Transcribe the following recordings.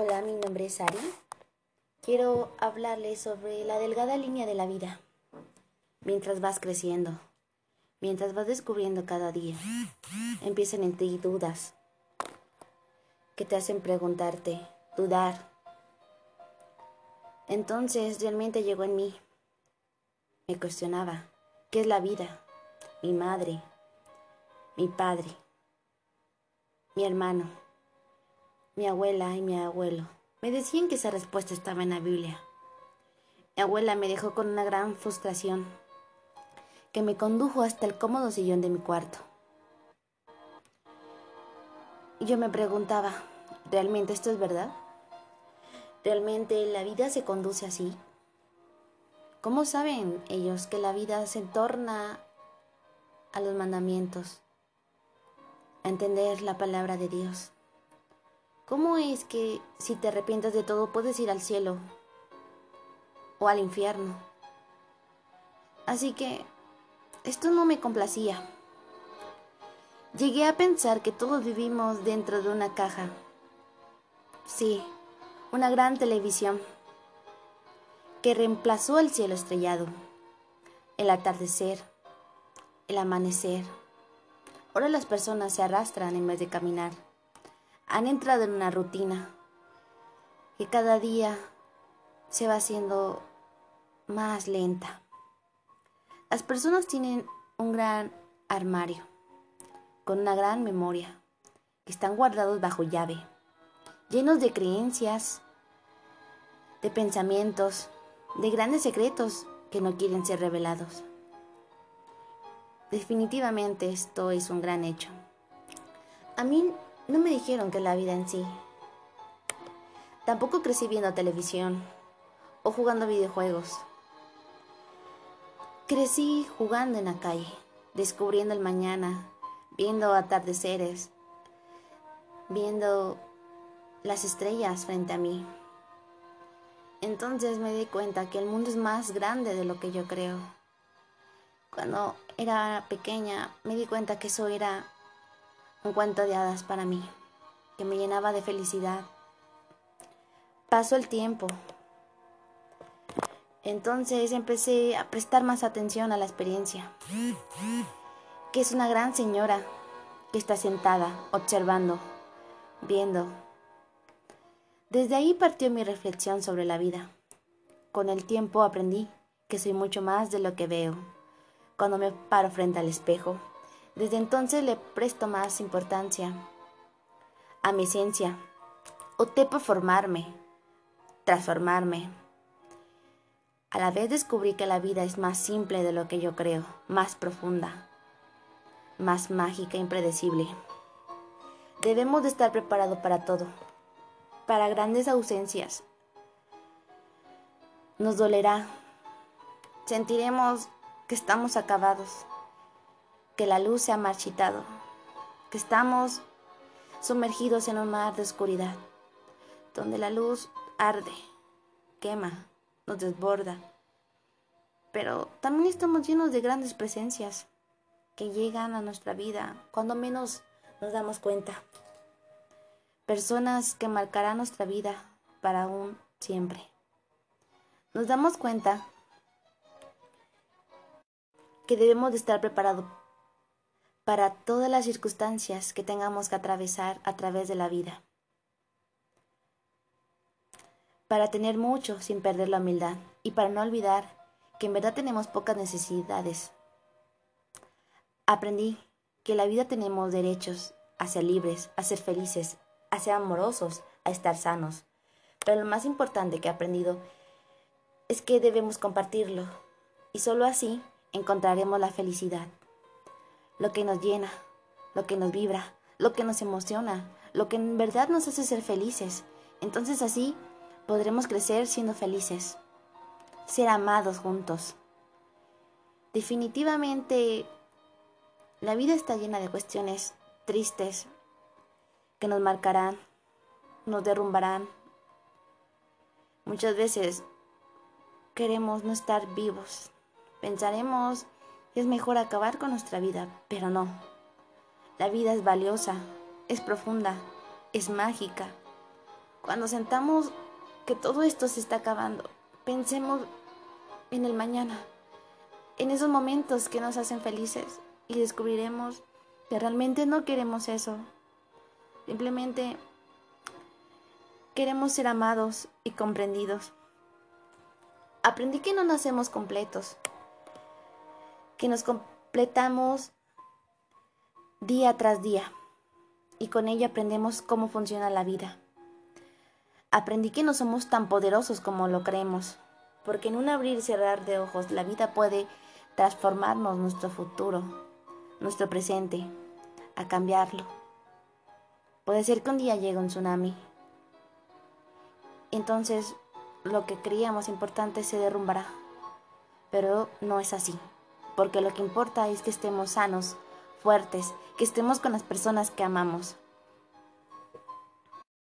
Hola, mi nombre es Ari. Quiero hablarles sobre la delgada línea de la vida. Mientras vas creciendo, mientras vas descubriendo cada día, empiezan en ti dudas que te hacen preguntarte, dudar. Entonces realmente llegó en mí. Me cuestionaba, ¿qué es la vida? Mi madre, mi padre, mi hermano mi abuela y mi abuelo me decían que esa respuesta estaba en la Biblia. Mi abuela me dejó con una gran frustración que me condujo hasta el cómodo sillón de mi cuarto. Y yo me preguntaba, ¿realmente esto es verdad? ¿Realmente la vida se conduce así? ¿Cómo saben ellos que la vida se torna a los mandamientos, a entender la palabra de Dios? ¿Cómo es que si te arrepientas de todo puedes ir al cielo o al infierno? Así que esto no me complacía. Llegué a pensar que todos vivimos dentro de una caja. Sí, una gran televisión que reemplazó el cielo estrellado, el atardecer, el amanecer. Ahora las personas se arrastran en vez de caminar han entrado en una rutina que cada día se va haciendo más lenta. Las personas tienen un gran armario con una gran memoria que están guardados bajo llave, llenos de creencias, de pensamientos, de grandes secretos que no quieren ser revelados. Definitivamente esto es un gran hecho. A mí no me dijeron que la vida en sí. Tampoco crecí viendo televisión o jugando videojuegos. Crecí jugando en la calle, descubriendo el mañana, viendo atardeceres, viendo las estrellas frente a mí. Entonces me di cuenta que el mundo es más grande de lo que yo creo. Cuando era pequeña me di cuenta que eso era un cuento de hadas para mí, que me llenaba de felicidad. Pasó el tiempo. Entonces empecé a prestar más atención a la experiencia, que es una gran señora que está sentada, observando, viendo. Desde ahí partió mi reflexión sobre la vida. Con el tiempo aprendí que soy mucho más de lo que veo. Cuando me paro frente al espejo, desde entonces le presto más importancia a mi ciencia. Opté por formarme, transformarme. A la vez descubrí que la vida es más simple de lo que yo creo, más profunda, más mágica e impredecible. Debemos de estar preparados para todo, para grandes ausencias. Nos dolerá, sentiremos que estamos acabados que la luz se ha marchitado, que estamos sumergidos en un mar de oscuridad, donde la luz arde, quema, nos desborda. Pero también estamos llenos de grandes presencias que llegan a nuestra vida cuando menos nos damos cuenta. Personas que marcarán nuestra vida para un siempre. Nos damos cuenta que debemos de estar preparados para todas las circunstancias que tengamos que atravesar a través de la vida. Para tener mucho sin perder la humildad y para no olvidar que en verdad tenemos pocas necesidades. Aprendí que en la vida tenemos derechos a ser libres, a ser felices, a ser amorosos, a estar sanos. Pero lo más importante que he aprendido es que debemos compartirlo y solo así encontraremos la felicidad lo que nos llena, lo que nos vibra, lo que nos emociona, lo que en verdad nos hace ser felices. Entonces así podremos crecer siendo felices, ser amados juntos. Definitivamente la vida está llena de cuestiones tristes que nos marcarán, nos derrumbarán. Muchas veces queremos no estar vivos. Pensaremos es mejor acabar con nuestra vida, pero no. La vida es valiosa, es profunda, es mágica. Cuando sentamos que todo esto se está acabando, pensemos en el mañana, en esos momentos que nos hacen felices y descubriremos que realmente no queremos eso. Simplemente queremos ser amados y comprendidos. Aprendí que no nacemos completos, que nos completamos día tras día y con ello aprendemos cómo funciona la vida. Aprendí que no somos tan poderosos como lo creemos, porque en un abrir y cerrar de ojos la vida puede transformarnos nuestro futuro, nuestro presente, a cambiarlo. Puede ser que un día llegue un tsunami. Entonces lo que creíamos importante se derrumbará. Pero no es así, porque lo que importa es que estemos sanos, fuertes, que estemos con las personas que amamos.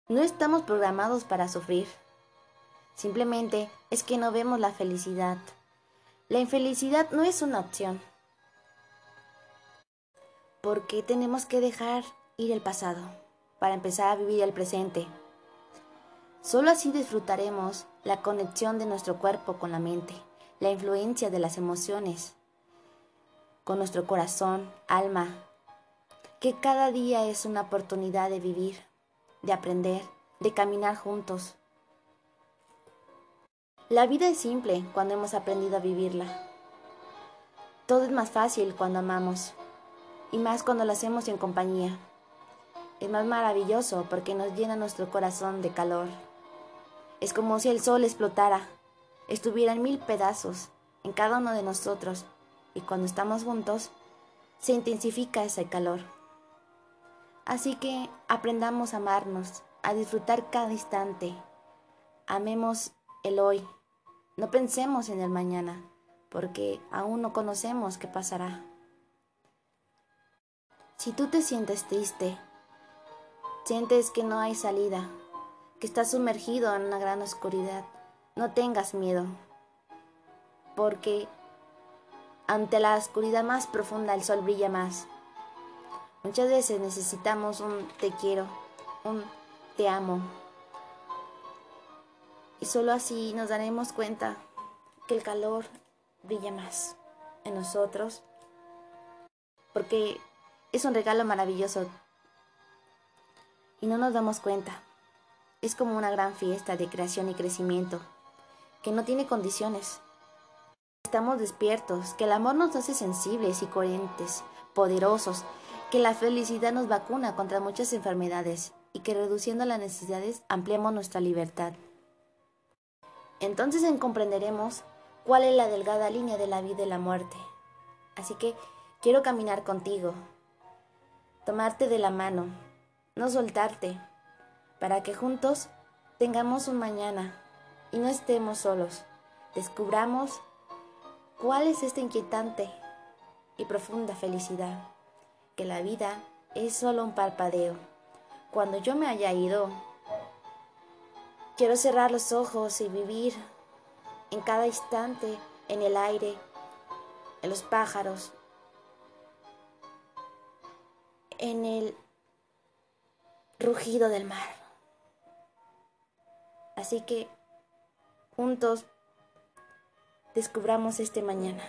No estamos programados para sufrir. Simplemente es que no vemos la felicidad. La infelicidad no es una opción. Porque tenemos que dejar ir el pasado para empezar a vivir el presente. Solo así disfrutaremos la conexión de nuestro cuerpo con la mente, la influencia de las emociones, con nuestro corazón, alma, que cada día es una oportunidad de vivir, de aprender, de caminar juntos. La vida es simple cuando hemos aprendido a vivirla. Todo es más fácil cuando amamos, y más cuando lo hacemos en compañía. Es más maravilloso porque nos llena nuestro corazón de calor. Es como si el sol explotara, estuviera en mil pedazos en cada uno de nosotros, y cuando estamos juntos, se intensifica ese calor. Así que aprendamos a amarnos, a disfrutar cada instante. Amemos el hoy. No pensemos en el mañana, porque aún no conocemos qué pasará. Si tú te sientes triste, sientes que no hay salida, que estás sumergido en una gran oscuridad, no tengas miedo, porque ante la oscuridad más profunda el sol brilla más. Muchas veces necesitamos un te quiero, un te amo. Y solo así nos daremos cuenta que el calor brilla más en nosotros. Porque es un regalo maravilloso. Y no nos damos cuenta. Es como una gran fiesta de creación y crecimiento, que no tiene condiciones. Estamos despiertos, que el amor nos hace sensibles y coherentes, poderosos, que la felicidad nos vacuna contra muchas enfermedades y que reduciendo las necesidades ampliamos nuestra libertad. Entonces comprenderemos cuál es la delgada línea de la vida y la muerte. Así que quiero caminar contigo, tomarte de la mano, no soltarte, para que juntos tengamos un mañana y no estemos solos. Descubramos cuál es esta inquietante y profunda felicidad que la vida es solo un parpadeo. Cuando yo me haya ido, quiero cerrar los ojos y vivir en cada instante en el aire, en los pájaros, en el rugido del mar. Así que juntos descubramos este mañana.